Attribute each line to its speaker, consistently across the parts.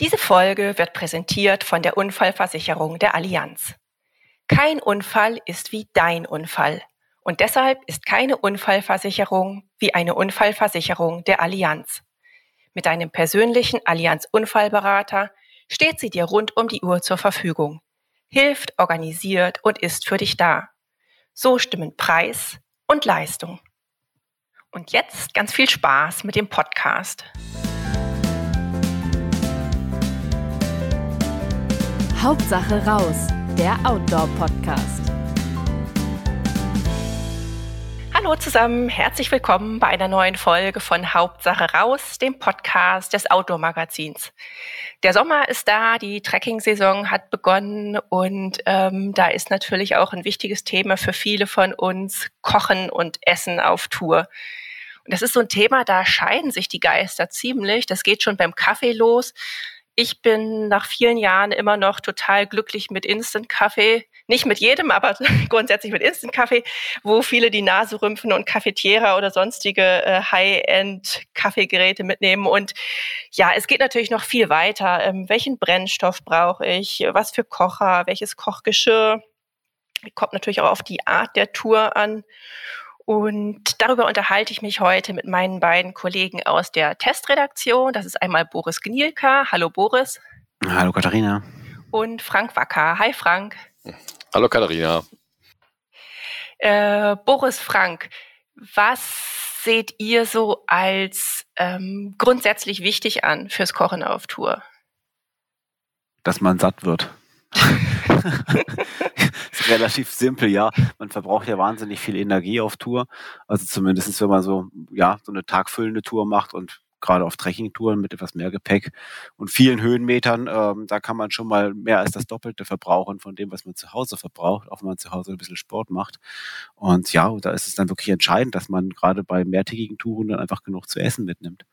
Speaker 1: Diese Folge wird präsentiert von der Unfallversicherung der Allianz. Kein Unfall ist wie dein Unfall. Und deshalb ist keine Unfallversicherung wie eine Unfallversicherung der Allianz. Mit deinem persönlichen Allianz Unfallberater steht sie dir rund um die Uhr zur Verfügung, hilft, organisiert und ist für dich da. So stimmen Preis und Leistung. Und jetzt ganz viel Spaß mit dem Podcast.
Speaker 2: Hauptsache raus, der Outdoor-Podcast.
Speaker 1: Hallo zusammen, herzlich willkommen bei einer neuen Folge von Hauptsache raus, dem Podcast des Outdoor-Magazins. Der Sommer ist da, die Trekking-Saison hat begonnen und ähm, da ist natürlich auch ein wichtiges Thema für viele von uns Kochen und Essen auf Tour. Und das ist so ein Thema, da scheiden sich die Geister ziemlich. Das geht schon beim Kaffee los. Ich bin nach vielen Jahren immer noch total glücklich mit Instant-Kaffee. Nicht mit jedem, aber grundsätzlich mit Instant-Kaffee, wo viele die Nase rümpfen und Cafetiera oder sonstige äh, High-End-Kaffeegeräte mitnehmen. Und ja, es geht natürlich noch viel weiter. Ähm, welchen Brennstoff brauche ich? Was für Kocher? Welches Kochgeschirr? Kommt natürlich auch auf die Art der Tour an. Und darüber unterhalte ich mich heute mit meinen beiden Kollegen aus der Testredaktion. Das ist einmal Boris Gnielka. Hallo Boris.
Speaker 3: Hallo Katharina.
Speaker 1: Und Frank Wacker. Hi Frank.
Speaker 4: Hallo Katharina.
Speaker 1: Äh, Boris Frank, was seht ihr so als ähm, grundsätzlich wichtig an fürs Kochen auf Tour?
Speaker 3: Dass man satt wird. relativ simpel, ja. Man verbraucht ja wahnsinnig viel Energie auf Tour. Also zumindestens, wenn man so, ja, so eine tagfüllende Tour macht und gerade auf Trekkingtouren mit etwas mehr Gepäck und vielen Höhenmetern, ähm, da kann man schon mal mehr als das Doppelte verbrauchen von dem, was man zu Hause verbraucht, auch wenn man zu Hause ein bisschen Sport macht. Und ja, da ist es dann wirklich entscheidend, dass man gerade bei mehrtägigen Touren dann einfach genug zu essen mitnimmt.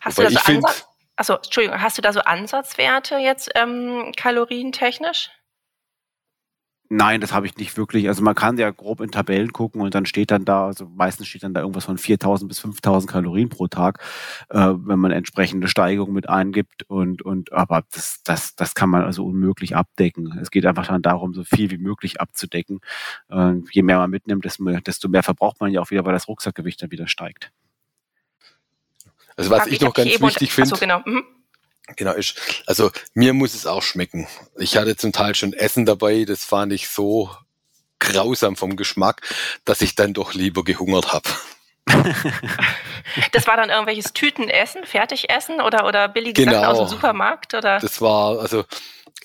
Speaker 1: Hast Wobei du das so Ansatz? Achso, Entschuldigung, hast du da so Ansatzwerte jetzt ähm, kalorientechnisch?
Speaker 3: Nein, das habe ich nicht wirklich. Also man kann ja grob in Tabellen gucken und dann steht dann da, also meistens steht dann da irgendwas von 4000 bis 5000 Kalorien pro Tag, äh, wenn man entsprechende Steigerung mit eingibt und, und, aber das, das, das kann man also unmöglich abdecken. Es geht einfach dann darum, so viel wie möglich abzudecken. Äh, je mehr man mitnimmt, desto mehr, desto mehr verbraucht man ja auch wieder, weil das Rucksackgewicht dann wieder steigt.
Speaker 4: Also was ich, ich noch ganz wichtig finde. So, genau. Mhm Genau, ist, also mir muss es auch schmecken. Ich hatte zum Teil schon Essen dabei, das fand ich so grausam vom Geschmack, dass ich dann doch lieber gehungert habe.
Speaker 1: das war dann irgendwelches Tütenessen, Fertigessen oder, oder billige genau. Sachen aus dem Supermarkt? Oder?
Speaker 4: Das war, also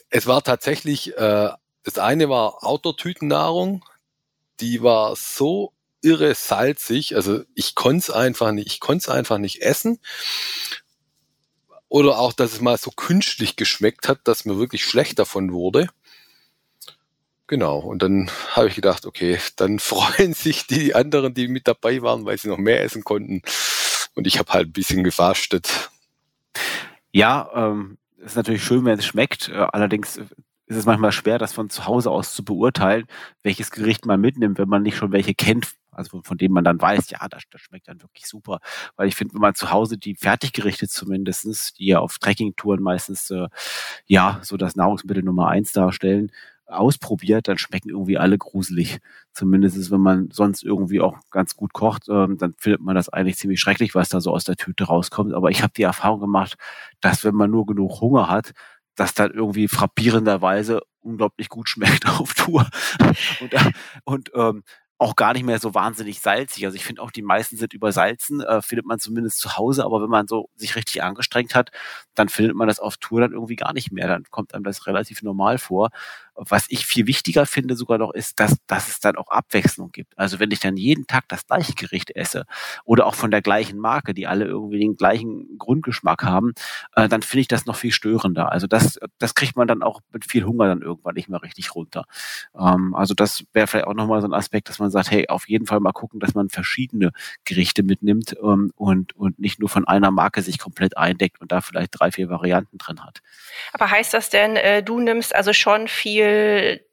Speaker 4: es war tatsächlich, äh, das eine war Outdoor-Tütennahrung, die war so irre salzig, also ich konnte es einfach nicht, ich konnte es einfach nicht essen. Oder auch, dass es mal so künstlich geschmeckt hat, dass mir wirklich schlecht davon wurde. Genau, und dann habe ich gedacht, okay, dann freuen sich die anderen, die mit dabei waren, weil sie noch mehr essen konnten. Und ich habe halt ein bisschen gefastet.
Speaker 3: Ja, ähm, ist natürlich schön, wenn es schmeckt. Äh, allerdings ist es manchmal schwer, das von zu Hause aus zu beurteilen, welches Gericht man mitnimmt, wenn man nicht schon welche kennt, also von denen man dann weiß, ja, das, das schmeckt dann wirklich super. Weil ich finde, wenn man zu Hause die Fertiggerichte zumindestens, die ja auf Trekkingtouren meistens äh, ja so das Nahrungsmittel Nummer eins darstellen, ausprobiert, dann schmecken irgendwie alle gruselig. Zumindest wenn man sonst irgendwie auch ganz gut kocht, ähm, dann findet man das eigentlich ziemlich schrecklich, was da so aus der Tüte rauskommt. Aber ich habe die Erfahrung gemacht, dass wenn man nur genug Hunger hat, das dann irgendwie frappierenderweise unglaublich gut schmeckt auf Tour. Und, äh, und ähm, auch gar nicht mehr so wahnsinnig salzig. Also ich finde auch, die meisten sind übersalzen, äh, findet man zumindest zu Hause, aber wenn man so sich richtig angestrengt hat, dann findet man das auf Tour dann irgendwie gar nicht mehr. Dann kommt einem das relativ normal vor. Was ich viel wichtiger finde sogar noch ist, dass, dass es dann auch Abwechslung gibt. Also wenn ich dann jeden Tag das gleiche Gericht esse oder auch von der gleichen Marke, die alle irgendwie den gleichen Grundgeschmack haben, äh, dann finde ich das noch viel störender. Also das, das kriegt man dann auch mit viel Hunger dann irgendwann nicht mehr richtig runter. Ähm, also das wäre vielleicht auch nochmal so ein Aspekt, dass man sagt, hey, auf jeden Fall mal gucken, dass man verschiedene Gerichte mitnimmt ähm, und, und nicht nur von einer Marke sich komplett eindeckt und da vielleicht drei, vier Varianten drin hat.
Speaker 1: Aber heißt das denn, äh, du nimmst also schon viel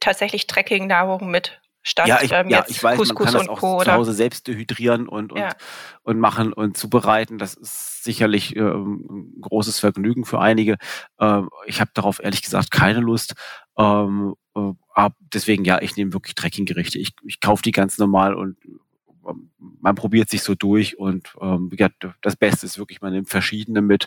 Speaker 1: tatsächlich Trekkingnahrung mit? statt
Speaker 3: ja, ich,
Speaker 1: ähm,
Speaker 3: ja,
Speaker 1: jetzt
Speaker 3: ich weiß,
Speaker 1: Couscous
Speaker 3: man kann
Speaker 1: und
Speaker 3: das auch
Speaker 1: Co.
Speaker 3: zu? Hause selbst dehydrieren und, und,
Speaker 1: Ja.
Speaker 3: und machen und zubereiten. Das ist sicherlich ähm, ein großes Vergnügen für einige. Ähm, ich habe darauf ehrlich gesagt keine Lust. Ähm, äh, deswegen ja, ich nehme wirklich Trekkinggerichte. Ich, ich kaufe die ganz normal und ähm, man probiert sich so durch und ähm, ja, das Beste ist wirklich, man nimmt verschiedene mit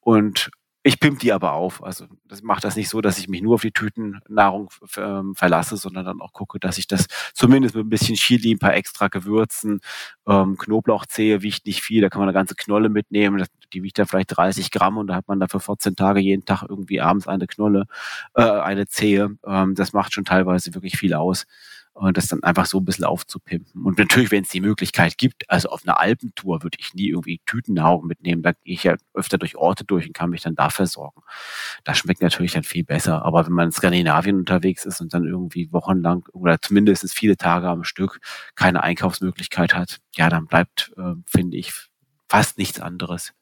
Speaker 3: und ich pimp die aber auf. Also das macht das nicht so, dass ich mich nur auf die Tütennahrung ähm, verlasse, sondern dann auch gucke, dass ich das zumindest mit ein bisschen Chili, ein paar extra Gewürzen, ähm, Knoblauchzehe wiegt nicht viel, da kann man eine ganze Knolle mitnehmen, das, die wiegt dann vielleicht 30 Gramm und da hat man dafür 14 Tage jeden Tag irgendwie abends eine Knolle, äh, eine Zehe. Ähm, das macht schon teilweise wirklich viel aus und das dann einfach so ein bisschen aufzupimpen. Und natürlich, wenn es die Möglichkeit gibt, also auf einer Alpentour würde ich nie irgendwie Tütennahrung mitnehmen. Da gehe ich ja öfter durch Orte durch und kann mich dann da versorgen. Das schmeckt natürlich dann viel besser. Aber wenn man in Skandinavien unterwegs ist und dann irgendwie wochenlang oder zumindest viele Tage am Stück keine Einkaufsmöglichkeit hat, ja, dann bleibt, äh, finde ich, fast nichts anderes.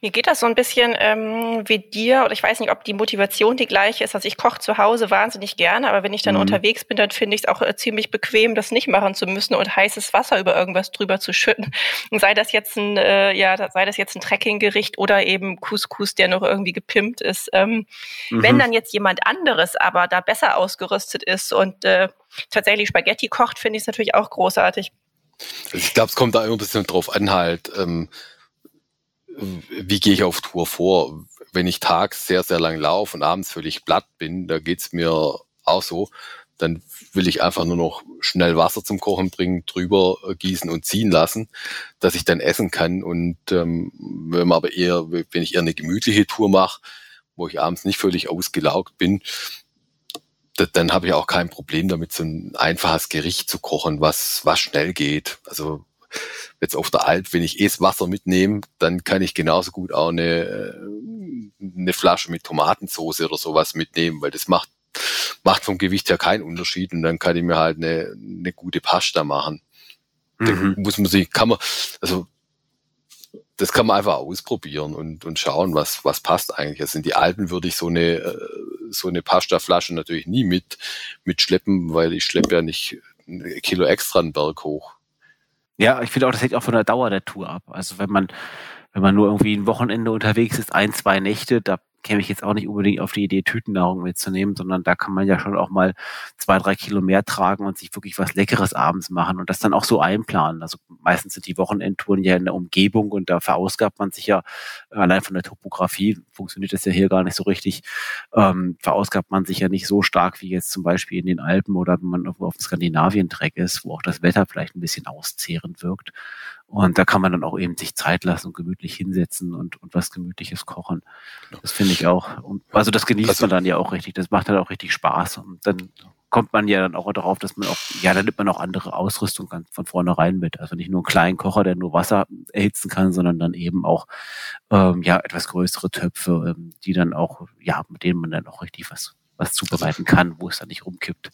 Speaker 1: Mir geht das so ein bisschen ähm, wie dir, oder ich weiß nicht, ob die Motivation die gleiche ist. Also ich koche zu Hause wahnsinnig gerne, aber wenn ich dann
Speaker 3: Mhm.
Speaker 1: unterwegs bin, dann finde ich es auch äh, ziemlich bequem, das nicht machen zu müssen und heißes Wasser über irgendwas drüber zu schütten. Und sei das jetzt ein, äh, ja, sei das jetzt ein Trekkinggericht oder eben Couscous, der noch irgendwie gepimpt ist. Ähm, Wenn
Speaker 3: Mhm.
Speaker 1: dann jetzt jemand anderes aber da besser ausgerüstet ist und äh, tatsächlich Spaghetti kocht, finde ich es natürlich auch großartig.
Speaker 4: Also ich glaube, es kommt da immer ein bisschen drauf an, halt, ähm, wie gehe ich auf Tour vor. Wenn ich tags sehr, sehr lang laufe und abends völlig platt bin, da geht's mir auch so, dann will ich einfach nur noch schnell Wasser zum Kochen bringen, drüber äh, gießen und ziehen lassen, dass ich dann essen kann. Und ähm, wenn man aber eher, wenn ich eher eine gemütliche Tour mache, wo ich abends nicht völlig ausgelaugt bin, da- dann habe ich auch kein Problem damit, so ein einfaches Gericht zu kochen, was, was schnell geht. Also jetzt auf der Alp, wenn ich eh das Wasser mitnehme, dann kann ich genauso gut auch eine, äh, eine Flasche mit Tomatensauce oder sowas mitnehmen, weil das macht, macht vom Gewicht her keinen Unterschied und dann kann ich mir halt eine, eine gute Pasta machen. Da
Speaker 3: Mhm.
Speaker 4: muss man sich, kann man, also das kann man einfach ausprobieren und, und schauen, was, was passt eigentlich. Also in die Alpen würde ich so eine, äh, so eine Pasta-Flasche natürlich nie mit, mitschleppen, weil ich schleppe ja nicht ein Kilo extra einen Berg hoch.
Speaker 3: Ja, ich finde auch, das hängt auch von der Dauer der Tour ab. Also wenn man, wenn man nur irgendwie ein Wochenende unterwegs ist, ein, zwei Nächte, da käme ich jetzt auch nicht unbedingt auf die Idee, Tütennahrung mitzunehmen, sondern da kann man ja schon auch mal zwei, drei Kilo mehr tragen und sich wirklich was Leckeres abends machen und das dann auch so einplanen. Also meistens sind die Wochenendtouren ja in der Umgebung und da verausgabt man sich ja allein von der Topografie, funktioniert das ja hier gar nicht so richtig, ähm, verausgabt man sich ja nicht so stark wie jetzt zum Beispiel in den Alpen oder wenn man auf dem Skandinavien-Track ist, wo auch das Wetter vielleicht ein bisschen auszehrend wirkt. Und da kann man dann auch eben sich Zeit lassen und gemütlich hinsetzen und, und was Gemütliches kochen. Das finde ich auch. Und, also das genießt
Speaker 4: Also-
Speaker 3: man dann ja auch richtig. Das macht dann auch richtig Spaß. Und dann kommt man ja dann auch darauf, dass man auch, ja, dann nimmt man auch andere Ausrüstung ganz von vornherein mit. Also nicht nur einen kleinen Kocher, der nur Wasser erhitzen kann, sondern dann eben auch ähm, ja etwas größere Töpfe, ähm, die dann auch, ja, mit denen man dann auch richtig was, was zubereiten kann, wo es dann nicht rumkippt.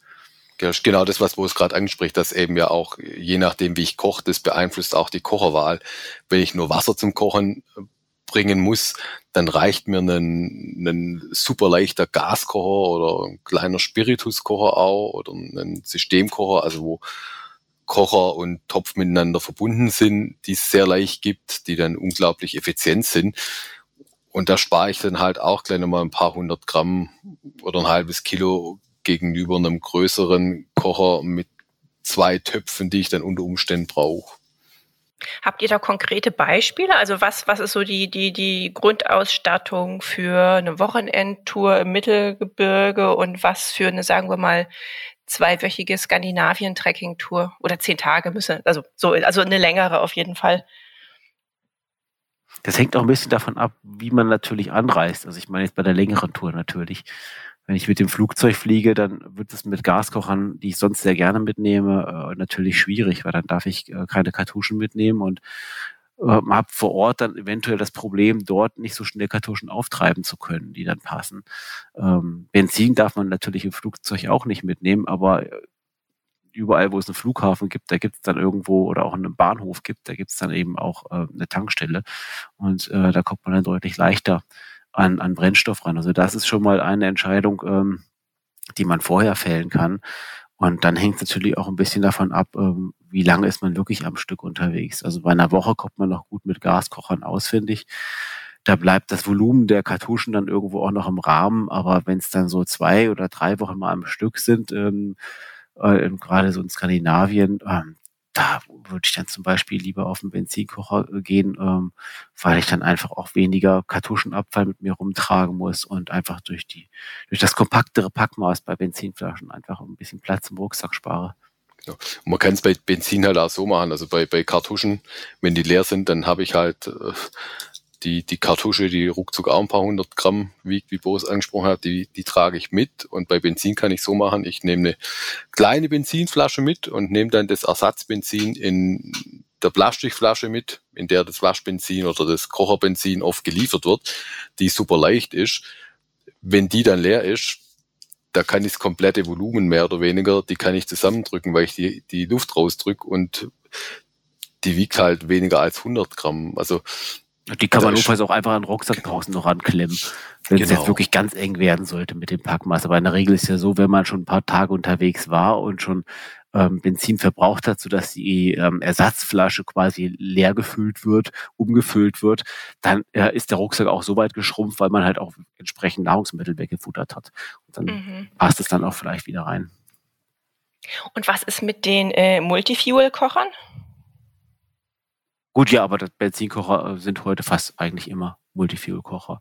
Speaker 4: Genau das, was wo es gerade anspricht, dass eben ja auch, je nachdem, wie ich koche, das beeinflusst auch die Kocherwahl. Wenn ich nur Wasser zum Kochen äh, bringen muss, dann reicht mir ein, ein super leichter Gaskocher oder ein kleiner Spirituskocher auch oder ein Systemkocher, also wo Kocher und Topf miteinander verbunden sind, die es sehr leicht gibt, die dann unglaublich effizient sind. Und da spare ich dann halt auch gleich nochmal ein paar hundert Gramm oder ein halbes Kilo gegenüber einem größeren Kocher mit zwei Töpfen, die ich dann unter Umständen brauche.
Speaker 1: Habt ihr da konkrete Beispiele? Also was, was ist so die, die, die Grundausstattung für eine Wochenendtour im Mittelgebirge und was für eine, sagen wir mal, zweiwöchige Skandinavien-Trekking-Tour oder zehn Tage müssen, also so, also eine längere auf jeden Fall.
Speaker 3: Das hängt auch ein bisschen davon ab, wie man natürlich anreist. Also ich meine jetzt bei der längeren Tour natürlich. Wenn ich mit dem Flugzeug fliege, dann wird es mit Gaskochern, die ich sonst sehr gerne mitnehme, äh, natürlich schwierig, weil dann darf ich äh, keine Kartuschen mitnehmen und äh, habe vor Ort dann eventuell das Problem, dort nicht so schnell Kartuschen auftreiben zu können, die dann passen. Ähm, Benzin darf man natürlich im Flugzeug auch nicht mitnehmen, aber äh, überall, wo es einen Flughafen gibt, da gibt es dann irgendwo oder auch einen Bahnhof gibt, da gibt es dann eben auch eine Tankstelle und da kommt man dann deutlich leichter an, an Brennstoff ran. Also das ist schon mal eine Entscheidung, ähm, die man vorher fällen kann. Und dann hängt es natürlich auch ein bisschen davon ab, ähm, wie lange ist man wirklich am Stück unterwegs. Also bei einer Woche kommt man noch gut mit Gaskochern aus, finde ich. Da bleibt das Volumen der Kartuschen dann irgendwo auch noch im Rahmen. Aber wenn es dann so zwei oder drei Wochen mal am Stück sind, ähm, äh, gerade so in Skandinavien, ähm, da würde ich dann zum Beispiel lieber auf den Benzinkocher gehen, ähm, weil ich dann einfach auch weniger Kartuschenabfall mit mir rumtragen muss und einfach durch die durch das kompaktere Packmaß bei Benzinflaschen einfach ein bisschen Platz im Rucksack spare.
Speaker 4: Genau. Man kann es bei Benzin halt auch so machen. Also bei, bei Kartuschen, wenn die leer sind, dann habe ich halt äh, die, die Kartusche, die ruckzuck auch ein paar hundert Gramm wiegt, wie Boris angesprochen hat, die, die trage ich mit. Und bei Benzin kann ich so machen, ich nehme eine kleine Benzinflasche mit und nehme dann das Ersatzbenzin in der Plastikflasche mit, in der das Waschbenzin oder das Kocherbenzin oft geliefert wird, die super leicht ist. Wenn die dann leer ist, da kann ich das komplette Volumen mehr oder weniger, die kann ich zusammendrücken, weil ich die, die Luft rausdrücke und die wiegt halt weniger als 100 Gramm. Also
Speaker 3: die kann also man notfalls auch einfach an den Rucksack genau. draußen noch ranklemmen, wenn genau. es jetzt wirklich ganz eng werden sollte mit dem Packmaß. Aber in der Regel ist ja so, wenn man schon ein paar Tage unterwegs war und schon ähm, Benzin verbraucht hat, sodass die ähm, Ersatzflasche quasi leer gefüllt wird, umgefüllt wird, dann äh, ist der Rucksack auch so weit geschrumpft, weil man halt auch entsprechend Nahrungsmittel weggefuttert hat. Und dann mhm. passt es dann auch vielleicht wieder rein.
Speaker 1: Und was ist mit den äh, Multifuel-Kochern?
Speaker 3: Gut, ja, aber Benzinkocher äh, sind heute fast eigentlich immer Multifuel-Kocher.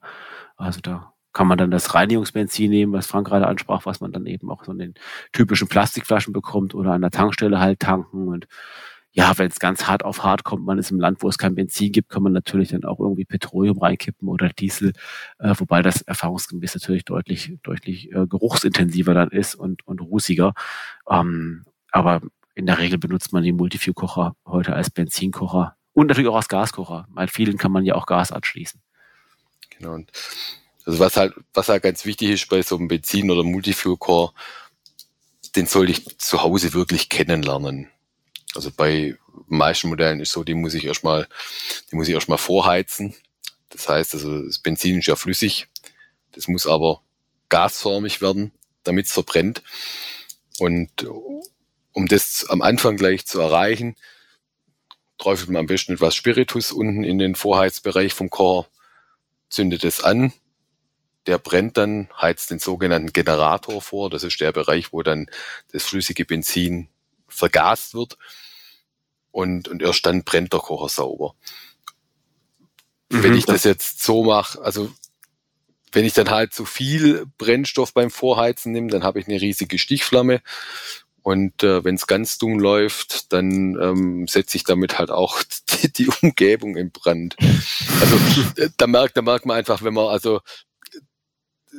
Speaker 3: Also da kann man dann das Reinigungsbenzin nehmen, was Frank gerade ansprach, was man dann eben auch so in den typischen Plastikflaschen bekommt oder an der Tankstelle halt tanken. Und ja, wenn es ganz hart auf hart kommt, man ist im Land, wo es kein Benzin gibt, kann man natürlich dann auch irgendwie Petroleum reinkippen oder Diesel, äh, wobei das erfahrungsgemäß natürlich deutlich, deutlich äh, geruchsintensiver dann ist und, und rußiger. Ähm, aber in der Regel benutzt man die Multifuel-Kocher heute als Benzinkocher und natürlich auch als Gaskocher. Bei vielen kann man ja auch Gas anschließen.
Speaker 4: Genau. Also was halt, was halt ganz wichtig ist bei so einem Benzin- oder Multifuel-Core, den sollte ich zu Hause wirklich kennenlernen. Also bei meisten Modellen ist so, die muss ich erstmal, die muss ich erstmal vorheizen. Das heißt, also das Benzin ist ja flüssig. Das muss aber gasförmig werden, damit es verbrennt. Und um das am Anfang gleich zu erreichen, träufelt man am besten etwas Spiritus unten in den Vorheizbereich vom Kocher, zündet es an. Der brennt dann, heizt den sogenannten Generator vor. Das ist der Bereich, wo dann das flüssige Benzin vergast wird. Und, und erst dann brennt der Kocher sauber. Mhm, wenn ich das jetzt so mache, also wenn ich dann halt zu viel Brennstoff beim Vorheizen nehme, dann habe ich eine riesige Stichflamme und äh, wenn es ganz dumm läuft, dann ähm, setze ich damit halt auch die, die Umgebung in Brand. Also äh, da merkt, da merkt man einfach, wenn man also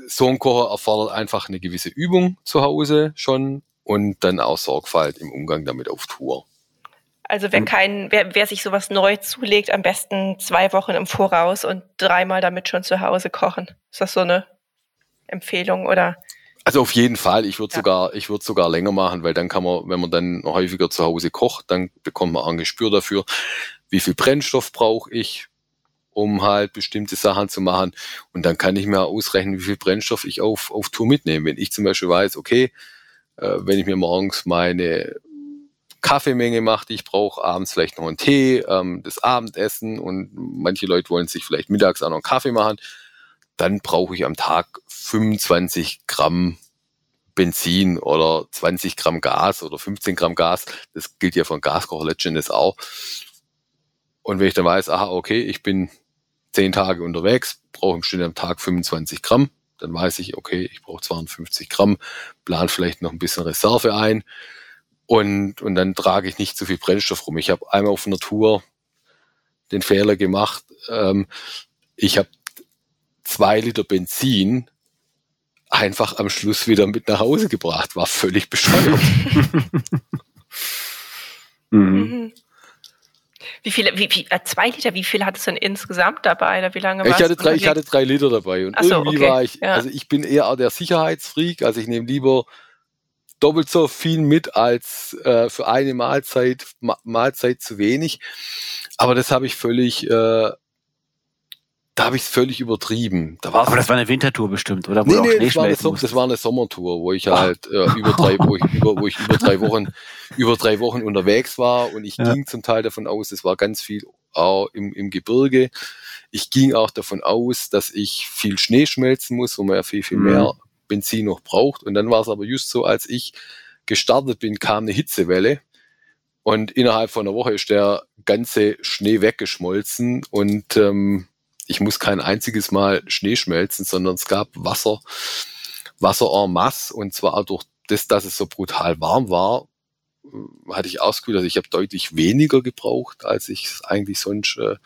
Speaker 4: so ein Kocher erfordert einfach eine gewisse Übung zu Hause schon und dann auch Sorgfalt im Umgang damit auf Tour.
Speaker 1: Also wer kein, wer, wer sich sowas neu zulegt, am besten zwei Wochen im Voraus und dreimal damit schon zu Hause kochen. Ist das so eine Empfehlung oder?
Speaker 4: Also auf jeden Fall. Ich würde ja. sogar, ich würde sogar länger machen, weil dann kann man, wenn man dann häufiger zu Hause kocht, dann bekommt man ein Gespür dafür, wie viel Brennstoff brauche ich, um halt bestimmte Sachen zu machen. Und dann kann ich mir ausrechnen, wie viel Brennstoff ich auf, auf Tour mitnehme. Wenn ich zum Beispiel weiß, okay, äh, wenn ich mir morgens meine Kaffeemenge mache, die ich brauche, abends vielleicht noch einen Tee, ähm, das Abendessen und manche Leute wollen sich vielleicht mittags auch noch einen Kaffee machen, dann brauche ich am Tag 25 Gramm Benzin oder 20 Gramm Gas oder 15 Gramm Gas. Das gilt ja von Gaskocher letztendlich auch. Und wenn ich dann weiß, aha, okay, ich bin zehn Tage unterwegs, brauche im Schnitt am Tag 25 Gramm, dann weiß ich, okay, ich brauche 52 Gramm, plan vielleicht noch ein bisschen Reserve ein und, und dann trage ich nicht zu viel Brennstoff rum. Ich habe einmal auf Natur den Fehler gemacht. Ähm, ich habe zwei Liter Benzin einfach am Schluss wieder mit nach Hause gebracht. War völlig bescheuert.
Speaker 1: Mhm. mhm. Wie viele, wie, wie, äh, zwei Liter, wie viel hattest du denn insgesamt dabei? Oder wie lange
Speaker 4: ich hatte drei, Ich hatte drei Liter dabei und so, irgendwie okay. war ich, ja. also ich bin eher der Sicherheitsfreak, also ich nehme lieber doppelt so viel mit als äh, für eine Mahlzeit, Ma Mahlzeit zu wenig. Aber das habe ich völlig äh, da habe ich es völlig übertrieben. Da
Speaker 3: Aber das war eine Wintertour bestimmt, oder?
Speaker 4: Nee, nee, das war, eine, das war, eine, Sommertour, wo ich halt äh, über drei, wo ich über, wo ich über drei Wochen, über drei Wochen unterwegs war und ich ja. ging zum Teil davon aus, es war ganz viel auch im, im Gebirge. Ich ging auch davon aus, dass ich viel Schnee schmelzen muss, wo man ja viel, viel mhm. mehr Benzin noch braucht. Und dann war es aber just so, als ich gestartet bin, kam eine Hitzewelle. Und innerhalb von einer Woche ist der ganze Schnee weggeschmolzen und ähm, ich muss kein einziges Mal Schnee schmelzen, sondern es gab Wasser, Wasser en masse und zwar durch das, dass es so brutal warm war, äh, hatte ich ausgeführt, also ich habe deutlich weniger gebraucht, als ich es eigentlich sonst, äh,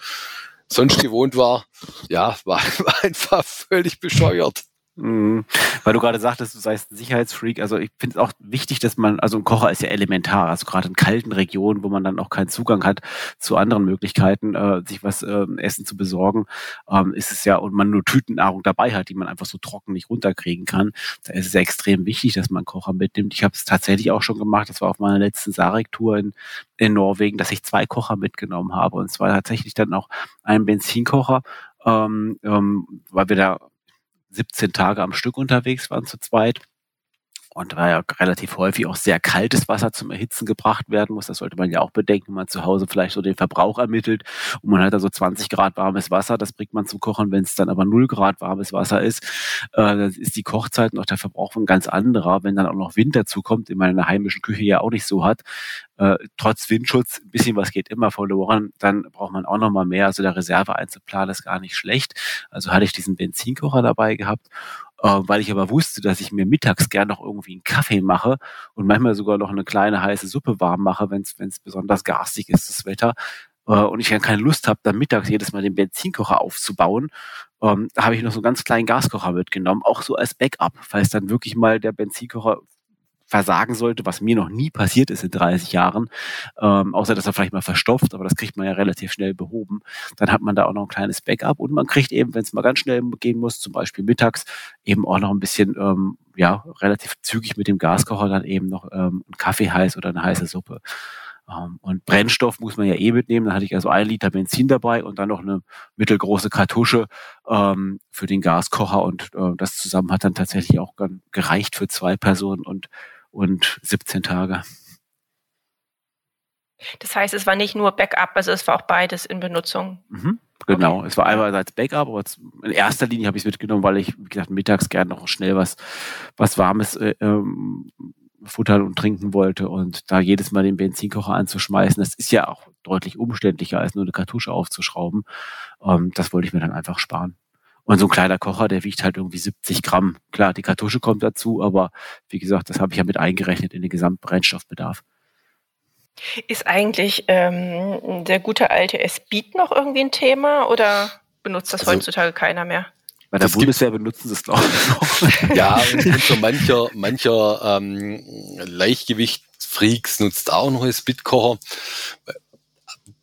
Speaker 4: sonst gewohnt war. Ja, war, war einfach völlig bescheuert.
Speaker 3: Mhm. Weil du gerade sagtest, du seist ein Sicherheitsfreak. Also ich finde es auch wichtig, dass man, also ein Kocher ist ja elementar, also gerade in kalten Regionen, wo man dann auch keinen Zugang hat zu anderen Möglichkeiten, äh, sich was äh, Essen zu besorgen, ähm, ist es ja, und man nur Tütennahrung dabei hat, die man einfach so trocken nicht runterkriegen kann. Da ist es ja extrem wichtig, dass man einen Kocher mitnimmt. Ich habe es tatsächlich auch schon gemacht, das war auf meiner letzten Sarek-Tour in, in Norwegen, dass ich zwei Kocher mitgenommen habe. Und zwar tatsächlich dann auch einen Benzinkocher, ähm, ähm, weil wir da 17 Tage am Stück unterwegs waren zu zweit und da ja relativ häufig auch sehr kaltes Wasser zum Erhitzen gebracht werden muss. Das sollte man ja auch bedenken, wenn man zu Hause vielleicht so den Verbrauch ermittelt und man hat da so 20 Grad warmes Wasser, das bringt man zum Kochen. Wenn es dann aber 0 Grad warmes Wasser ist, äh, dann ist die Kochzeit und auch der Verbrauch ein ganz anderer. Wenn dann auch noch Wind dazu kommt, den man in der heimischen Küche ja auch nicht so hat, äh, trotz Windschutz, ein bisschen was geht immer verloren, dann braucht man auch noch mal mehr. Also der Reserve einzuplanen ist gar nicht schlecht. Also hatte ich diesen Benzinkocher dabei gehabt äh, weil ich aber wusste, dass ich mir mittags gern noch irgendwie einen Kaffee mache und manchmal sogar noch eine kleine heiße Suppe warm mache, wenn es besonders garstig ist, das Wetter. Äh, und ich dann keine Lust habe, dann mittags jedes Mal den Benzinkocher aufzubauen, ähm, da habe ich noch so einen ganz kleinen Gaskocher mitgenommen, auch so als Backup, falls dann wirklich mal der Benzinkocher versagen sollte, was mir noch nie passiert ist in 30 Jahren, ähm, außer dass er vielleicht mal verstopft, aber das kriegt man ja relativ schnell behoben. Dann hat man da auch noch ein kleines Backup und man kriegt eben, wenn es mal ganz schnell gehen muss, zum Beispiel mittags, eben auch noch ein bisschen, ähm, ja, relativ zügig mit dem Gaskocher dann eben noch ähm, einen Kaffee heiß oder eine heiße Suppe. Ähm, und Brennstoff muss man ja eh mitnehmen. Da hatte ich also ein Liter Benzin dabei und dann noch eine mittelgroße Kartusche ähm, für den Gaskocher. Und äh, das zusammen hat dann tatsächlich auch gereicht für zwei Personen und und 17 Tage.
Speaker 1: Das heißt, es war nicht nur Backup, also es war auch beides in Benutzung.
Speaker 3: Mhm, genau, okay. es war einmal als Backup, aber in erster Linie habe ich es mitgenommen, weil ich, wie gesagt, mittags gerne noch schnell was, was Warmes äh, ähm, futtern und trinken wollte und da jedes Mal den Benzinkocher anzuschmeißen, das ist ja auch deutlich umständlicher, als nur eine Kartusche aufzuschrauben. Ähm, das wollte ich mir dann einfach sparen. Und so ein kleiner Kocher, der wiegt halt irgendwie 70 Gramm. Klar, die Kartusche kommt dazu, aber wie gesagt, das habe ich ja mit eingerechnet in den Gesamtbrennstoffbedarf.
Speaker 1: Ist eigentlich ähm, der gute alte Speed noch irgendwie ein Thema oder benutzt das also, heutzutage keiner mehr?
Speaker 3: Bei der das Bundeswehr benutzen sie es glaube ich noch.
Speaker 4: ja, und so mancher, mancher ähm, Leichtgewicht-Freaks nutzt auch noch Speedkocher,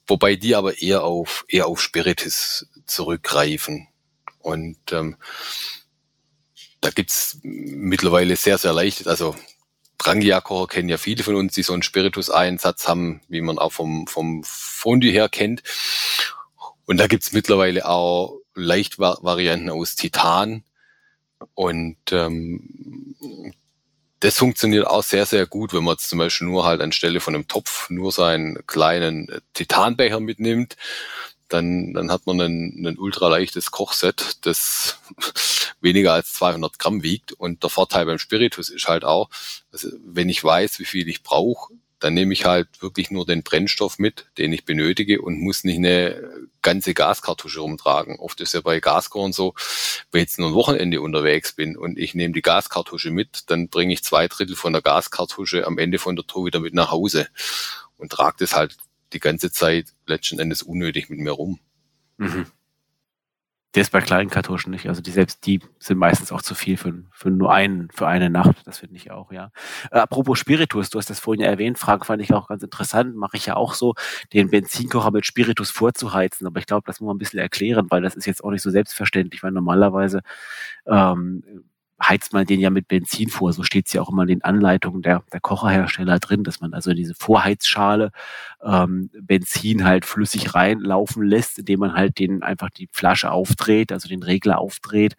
Speaker 4: wobei die aber eher auf, eher auf Spiritus zurückgreifen. Und ähm, da gibt's mittlerweile sehr, sehr leicht, also Drangia-Kocher kennen ja viele von uns, die so einen Spiritus-Einsatz haben, wie man auch vom, vom Fondue her kennt. Und da gibt's mittlerweile auch Leichtvarianten aus Titan. Und ähm, das funktioniert auch sehr, sehr gut, wenn man jetzt zum Beispiel nur halt anstelle von einem Topf nur seinen kleinen Titanbecher mitnimmt dann, dann hat man ein, ein ultraleichtes Kochset, das weniger als 200 Gramm wiegt. Und der Vorteil beim Spiritus ist halt auch, also wenn ich weiß, wie viel ich brauche, dann nehme ich halt wirklich nur den Brennstoff mit, den ich benötige und muss nicht eine ganze Gaskartusche rumtragen. Oft ist ja bei Gaskoren so, wenn ich jetzt nur ein Wochenende unterwegs bin und ich nehme die Gaskartusche mit, dann bringe ich zwei Drittel von der Gaskartusche am Ende von der Tour wieder mit nach Hause und trage das halt die ganze Zeit letzten Endes unnötig mit mir rum. Mhm.
Speaker 3: Der ist bei kleinen Kartuschen nicht. Also die selbst die sind meistens auch zu viel für, für nur einen, für eine Nacht. Das finde ich auch, ja. Äh, apropos Spiritus, du hast das vorhin ja erwähnt, Frage fand ich auch ganz interessant. Mache ich ja auch so, den Benzinkocher mit Spiritus vorzuheizen. Aber ich glaube, das muss man ein bisschen erklären, weil das ist jetzt auch nicht so selbstverständlich, weil normalerweise ähm, heizt man den ja mit Benzin vor. So steht es ja auch immer in den Anleitungen der, der Kocherhersteller drin, dass man also in diese Vorheizschale ähm, Benzin halt flüssig reinlaufen lässt, indem man halt den einfach die Flasche aufdreht, also den Regler aufdreht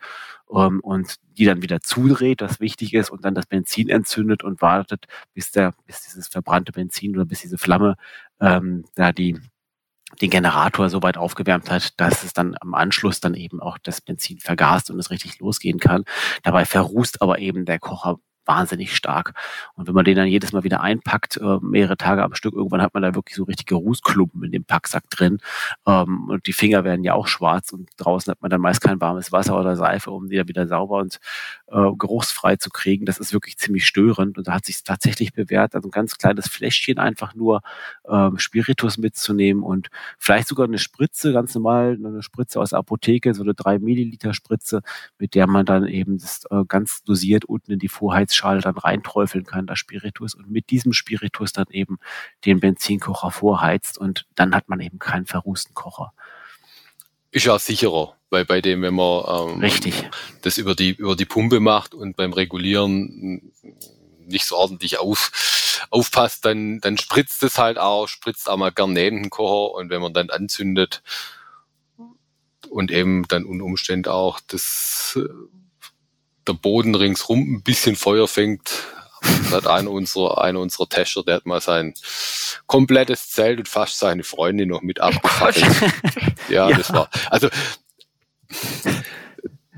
Speaker 3: ähm, und die dann wieder zudreht, das wichtig ist, und dann das Benzin entzündet und wartet, bis der, bis dieses verbrannte Benzin oder bis diese Flamme ähm, da die den Generator so weit aufgewärmt hat, dass es dann am Anschluss dann eben auch das Benzin vergast und es richtig losgehen kann. Dabei verrußt aber eben der Kocher wahnsinnig stark. Und wenn man den dann jedes Mal wieder einpackt, äh, mehrere Tage am Stück, irgendwann hat man da wirklich so richtige Rußklumpen in dem Packsack drin. Ähm, und die Finger werden ja auch schwarz und draußen hat man dann meist kein warmes Wasser oder Seife, um die dann wieder sauber und äh, geruchsfrei zu kriegen. Das ist wirklich ziemlich störend und da hat sich tatsächlich bewährt, also ein ganz kleines Fläschchen einfach nur ähm, Spiritus mitzunehmen und vielleicht sogar eine Spritze, ganz normal, eine Spritze aus der Apotheke, so eine 3 Milliliter Spritze, mit der man dann eben das äh, ganz dosiert unten in die Vorheiz Schale dann reinträufeln kann, das Spiritus, und mit diesem Spiritus dann eben den Benzinkocher vorheizt und dann hat man eben keinen verrußten Kocher.
Speaker 4: Ist ja sicherer, weil bei dem, wenn man
Speaker 3: ähm,
Speaker 4: das über die, über die Pumpe macht und beim Regulieren nicht so ordentlich auf, aufpasst, dann, dann spritzt es halt auch, spritzt auch mal gern neben den Kocher und wenn man dann anzündet und eben dann unter Umständen auch das der Boden ringsrum ein bisschen Feuer fängt. Das hat einer unserer, einer unserer Tester, der hat mal sein komplettes Zelt und fast seine Freundin noch mit abgefackelt. ja, ja, das war, also,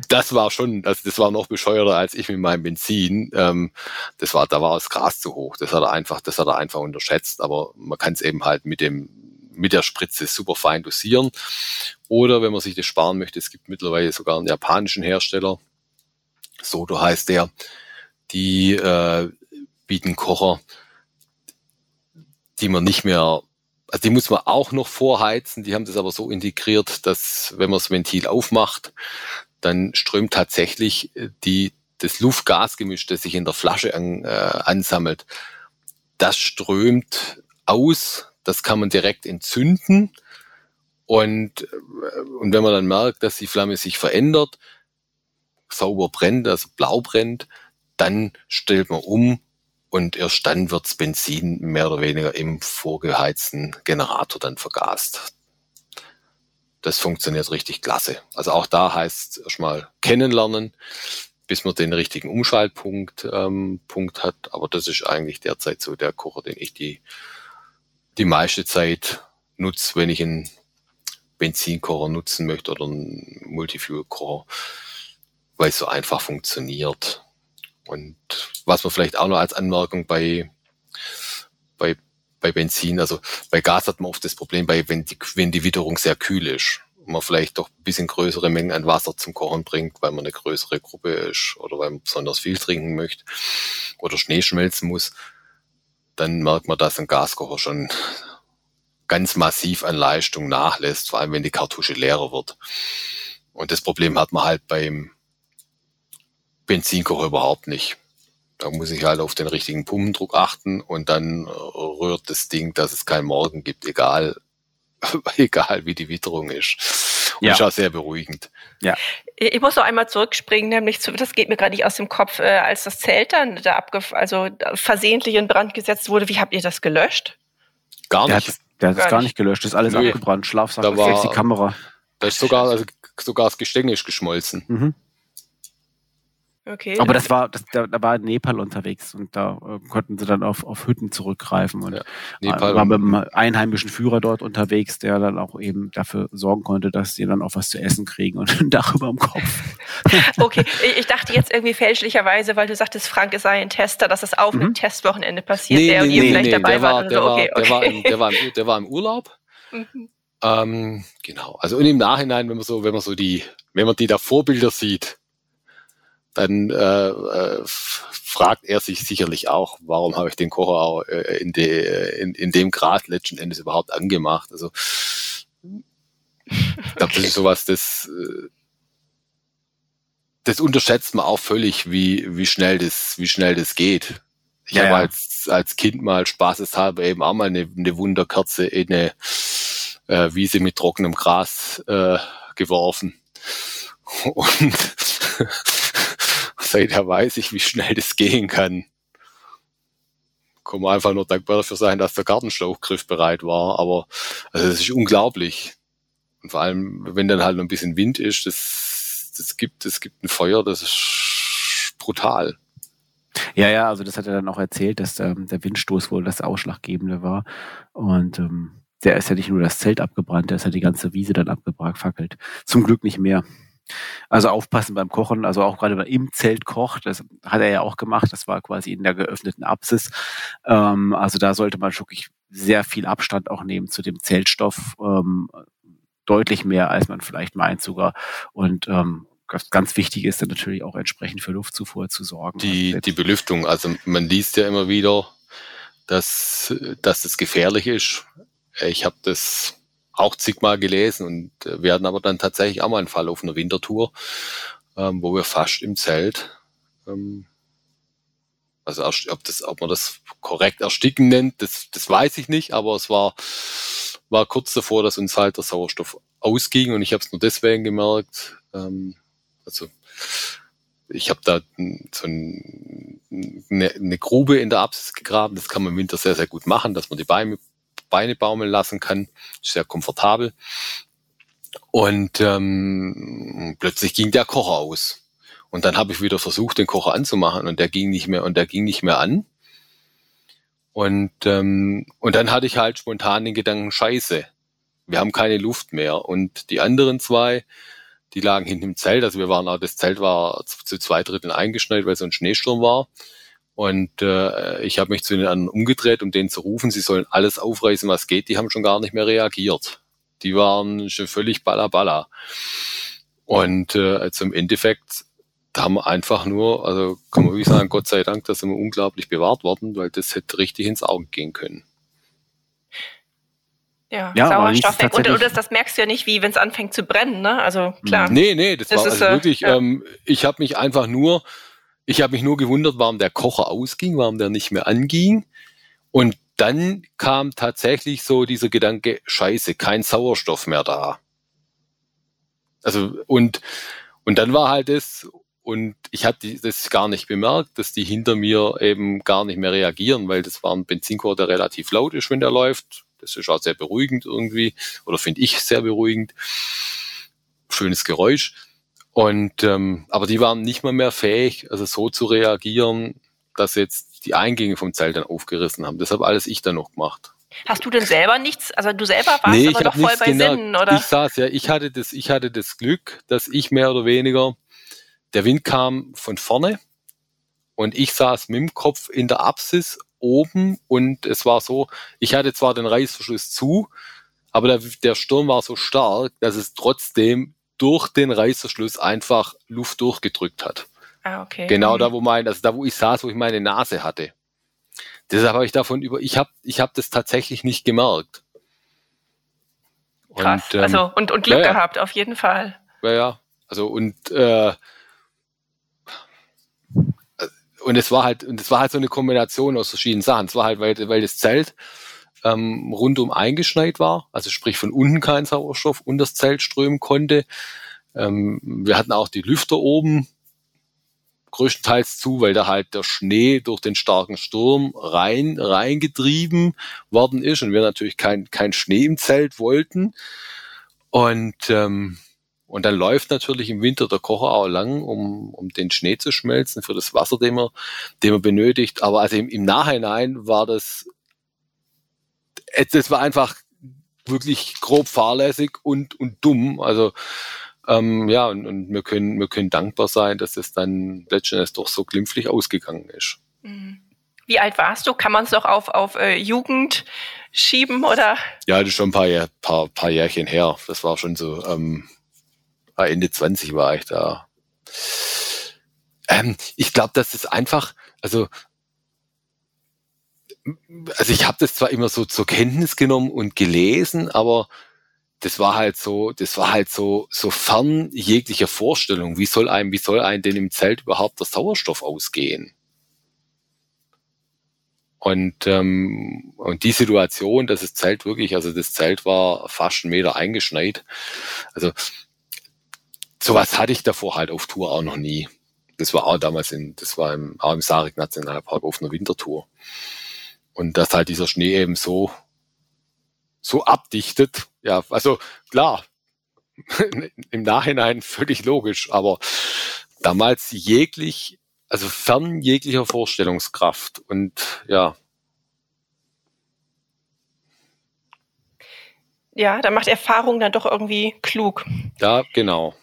Speaker 4: das war schon, also das war noch bescheuerter als ich mit meinem Benzin. Ähm, das war, da war das Gras zu hoch. Das hat er einfach, das hat er einfach unterschätzt. Aber man kann es eben halt mit dem, mit der Spritze super fein dosieren. Oder wenn man sich das sparen möchte, es gibt mittlerweile sogar einen japanischen Hersteller, Soto heißt der, die äh, bieten Kocher, die man nicht mehr, also die muss man auch noch vorheizen, die haben das aber so integriert, dass wenn man das Ventil aufmacht, dann strömt tatsächlich äh, die, das Luft-Gas-Gemisch, das sich in der Flasche an, äh, ansammelt, das strömt aus, das kann man direkt entzünden. Und, äh, und wenn man dann merkt, dass die Flamme sich verändert, sauber brennt, also blau brennt, dann stellt man um und erst dann wirds Benzin mehr oder weniger im vorgeheizten Generator dann vergast. Das funktioniert richtig klasse. Also auch da heißt es erstmal kennenlernen, bis man den richtigen Umschaltpunkt ähm, Punkt hat. Aber das ist eigentlich derzeit so der Kocher, den ich die, die meiste Zeit nutze, wenn ich einen Benzinkocher nutzen möchte oder einen Multifuel-Kocher weil es so einfach funktioniert. Und was man vielleicht auch noch als Anmerkung bei, bei, bei Benzin, also bei Gas hat man oft das Problem, bei, wenn, die, wenn die Witterung sehr kühl ist und man vielleicht doch ein bisschen größere Mengen an Wasser zum Kochen bringt, weil man eine größere Gruppe ist oder weil man besonders viel trinken möchte oder Schnee schmelzen muss, dann merkt man, dass ein Gaskocher schon ganz massiv an Leistung nachlässt, vor allem wenn die Kartusche leerer wird. Und das Problem hat man halt beim Benzinkocher überhaupt nicht. Da muss ich halt auf den richtigen Pumpendruck achten und dann äh, rührt das Ding, dass es keinen Morgen gibt, egal, egal wie die Witterung ist. Und ja. ist auch sehr beruhigend.
Speaker 1: Ja. Ich muss noch einmal zurückspringen, nämlich zu, das geht mir gerade nicht aus dem Kopf, äh, als das Zelt dann da abgef also versehentlich in Brand gesetzt wurde. Wie habt ihr das gelöscht?
Speaker 3: Gar nicht. Der hat, der hat gar es gar nicht gelöscht, das ist alles Nö. abgebrannt. Schlafsack,
Speaker 4: da war,
Speaker 3: die Kamera.
Speaker 4: Da ist sogar, also sogar das Gestänge ist geschmolzen. Mhm.
Speaker 3: Okay. Aber das war, das, da, da war Nepal unterwegs und da äh, konnten sie dann auf, auf Hütten zurückgreifen und ja. Nepal war mit einem einheimischen Führer dort unterwegs, der dann auch eben dafür sorgen konnte, dass sie dann auch was zu essen kriegen und ein Dach über dem Kopf.
Speaker 1: okay, ich dachte jetzt irgendwie fälschlicherweise, weil du sagtest, Frank sei ein Tester, dass das auf mhm. einem Testwochenende passiert,
Speaker 4: nee, der nee, und ihr nee, vielleicht nee, dabei der war, der, so. war, okay, okay. der, war im, der, war im, der war im Urlaub. Mhm. Ähm, genau. Also und im Nachhinein, wenn man so, wenn man so die, wenn man die da Vorbilder sieht, dann äh, äh, fragt er sich sicherlich auch, warum habe ich den Kocher auch äh, in, de, in, in dem Grad letzten Endes überhaupt angemacht. Also ich glaube, das ist sowas, das, äh, das unterschätzt man auch völlig, wie, wie schnell das, wie schnell das geht. Ich ja, habe als, als Kind mal spaßeshalber eben auch mal eine, eine Wunderkerze in eine äh, Wiese mit trockenem Gras äh, geworfen. Und seither weiß ich, wie schnell das gehen kann. Kann man einfach nur dankbar dafür sein, dass der Gartenschlauchgriff bereit war. Aber also das ist unglaublich. Und vor allem, wenn dann halt noch ein bisschen Wind ist, das, das gibt, das gibt ein Feuer, das ist brutal.
Speaker 3: Ja, ja, also das hat er dann auch erzählt, dass ähm, der Windstoß wohl das Ausschlaggebende war. Und ähm, der ist ja nicht nur das Zelt abgebrannt, der ist ja die ganze Wiese dann abgebrannt, fackelt. Zum Glück nicht mehr. Also aufpassen beim Kochen, also auch gerade wenn man im Zelt kocht, das hat er ja auch gemacht, das war quasi in der geöffneten Apsis. Ähm, also da sollte man wirklich sehr viel Abstand auch nehmen zu dem Zeltstoff, ähm, deutlich mehr, als man vielleicht meint sogar. Und ähm, ganz wichtig ist dann natürlich auch entsprechend für Luftzufuhr zu sorgen.
Speaker 4: Die, also die Belüftung, also man liest ja immer wieder, dass, dass das gefährlich ist. Ich habe das auch zigmal gelesen und äh, wir hatten aber dann tatsächlich auch mal einen Fall auf einer Wintertour, ähm, wo wir fast im Zelt, ähm, also ob, das, ob man das korrekt ersticken nennt, das, das weiß ich nicht, aber es war, war kurz davor, dass uns halt der Sauerstoff ausging und ich habe es nur deswegen gemerkt, ähm, also ich habe da so ein, eine, eine Grube in der Apsis gegraben, das kann man im Winter sehr, sehr gut machen, dass man die Beine, Beine baumeln lassen kann. Sehr komfortabel. Und ähm, plötzlich ging der Kocher aus. Und dann habe ich wieder versucht, den Kocher anzumachen und der ging nicht mehr und der ging nicht mehr an. Und, ähm, und dann hatte ich halt spontan den Gedanken, scheiße, wir haben keine Luft mehr. Und die anderen zwei, die lagen hinten im Zelt. Also wir waren, das Zelt war zu zwei Dritteln eingeschneit, weil so ein Schneesturm war. Und äh, ich habe mich zu den anderen umgedreht, um denen zu rufen, sie sollen alles aufreißen, was geht. Die haben schon gar nicht mehr reagiert. Die waren schon völlig balla balla. Und äh, also im Endeffekt da haben wir einfach nur, also kann man wirklich sagen, Gott sei Dank, dass wir unglaublich bewahrt worden, weil das hätte richtig ins Auge gehen können.
Speaker 1: Ja, ja Sauerstoff weg. Und, und das, das, merkst du ja nicht, wie wenn es anfängt zu brennen, ne? Also klar.
Speaker 4: Nee, nee, das, das war ist, also wirklich, ja. ähm, ich habe mich einfach nur, ich habe mich nur gewundert, warum der Kocher ausging, warum der nicht mehr anging. Und dann kam tatsächlich so dieser Gedanke, scheiße, kein Sauerstoff mehr da. Also, und, und dann war halt das, und ich hatte das gar nicht bemerkt, dass die hinter mir eben gar nicht mehr reagieren, weil das war ein Benzinkocher, der relativ laut ist, wenn der läuft. Das ist auch sehr beruhigend irgendwie, oder finde ich sehr beruhigend. Schönes Geräusch. Und ähm, aber die waren nicht mal mehr fähig, also so zu reagieren, dass jetzt die Eingänge vom Zelt dann aufgerissen haben. Das habe alles ich dann noch gemacht.
Speaker 1: Hast du denn selber nichts? Also du selber warst nee, aber doch voll bei gemerkt. Sinnen, oder?
Speaker 4: Ich saß ja, ich hatte das, ich hatte das Glück, dass ich mehr oder weniger, der Wind kam von vorne und ich saß mit dem Kopf in der Apsis oben und es war so, ich hatte zwar den Reißverschluss zu, aber der, der Sturm war so stark, dass es trotzdem durch den Reißverschluss einfach Luft durchgedrückt hat.
Speaker 1: Ah, okay.
Speaker 4: Genau mhm. da, wo mein, also da, wo ich saß, wo ich meine Nase hatte. Deshalb habe ich davon über, ich habe, ich habe das tatsächlich nicht gemerkt.
Speaker 1: Krass. Und, ähm, also und, und Glück ja, gehabt, auf jeden Fall.
Speaker 4: Ja, ja. Also und äh, und es war halt, und es war halt so eine Kombination aus verschiedenen Sachen. Es war halt, weil, weil das Zelt ähm, rundum eingeschneit war, also sprich von unten kein Sauerstoff und das Zelt strömen konnte. Ähm, wir hatten auch die Lüfter oben größtenteils zu, weil da halt der Schnee durch den starken Sturm rein reingetrieben worden ist und wir natürlich kein, kein Schnee im Zelt wollten. Und ähm, und dann läuft natürlich im Winter der Kocher auch lang, um, um den Schnee zu schmelzen für das Wasser, den man, den man benötigt. Aber also im, im Nachhinein war das das war einfach wirklich grob fahrlässig und, und dumm. Also ähm, ja, und, und wir können, wir können dankbar sein, dass es dann letztendlich doch so glimpflich ausgegangen ist.
Speaker 1: Mhm. Wie alt warst du? Kann man es doch auf, auf äh, Jugend schieben oder?
Speaker 4: Ja, das ist schon ein paar, paar, paar Jährchen her. Das war schon so, ähm, Ende 20 war ich da. Ähm, ich glaube, dass es einfach, also also ich habe das zwar immer so zur Kenntnis genommen und gelesen, aber das war halt so, das war halt so, so fern jeglicher Vorstellung. Wie soll einem, wie soll einem denn im Zelt überhaupt der Sauerstoff ausgehen? Und, ähm, und die Situation, dass das Zelt wirklich, also das Zelt war fast einen Meter eingeschneit. Also sowas hatte ich davor halt auf Tour auch noch nie. das war auch damals in, das war im, auch im Sarik Nationalpark auf einer Wintertour. Und dass halt dieser Schnee eben so, so abdichtet, ja, also klar, im Nachhinein völlig logisch, aber damals jeglich, also fern jeglicher Vorstellungskraft und ja.
Speaker 1: Ja, da macht Erfahrung dann doch irgendwie klug.
Speaker 4: Ja, genau.